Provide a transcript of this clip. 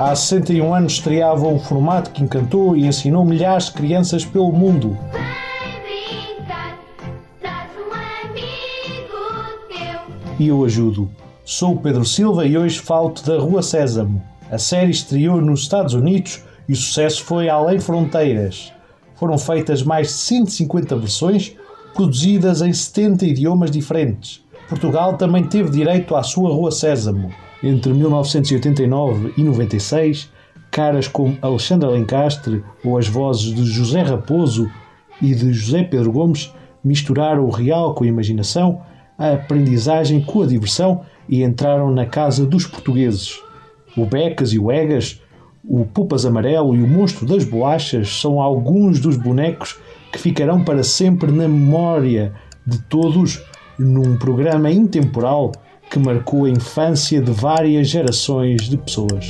Há 61 anos estreava um formato que encantou e ensinou milhares de crianças pelo mundo. E eu ajudo. Sou o Pedro Silva e hoje falo-te da Rua Sésamo. A série estreou nos Estados Unidos e o sucesso foi além fronteiras. Foram feitas mais de 150 versões, produzidas em 70 idiomas diferentes. Portugal também teve direito à sua Rua Sésamo. Entre 1989 e 96, caras como Alexandre Alencastre ou as vozes de José Raposo e de José Pedro Gomes misturaram o real com a imaginação, a aprendizagem com a diversão e entraram na casa dos portugueses. O Becas e o Egas, o Pupas Amarelo e o Monstro das Bolachas são alguns dos bonecos que ficarão para sempre na memória de todos num programa intemporal que marcou a infância de várias gerações de pessoas.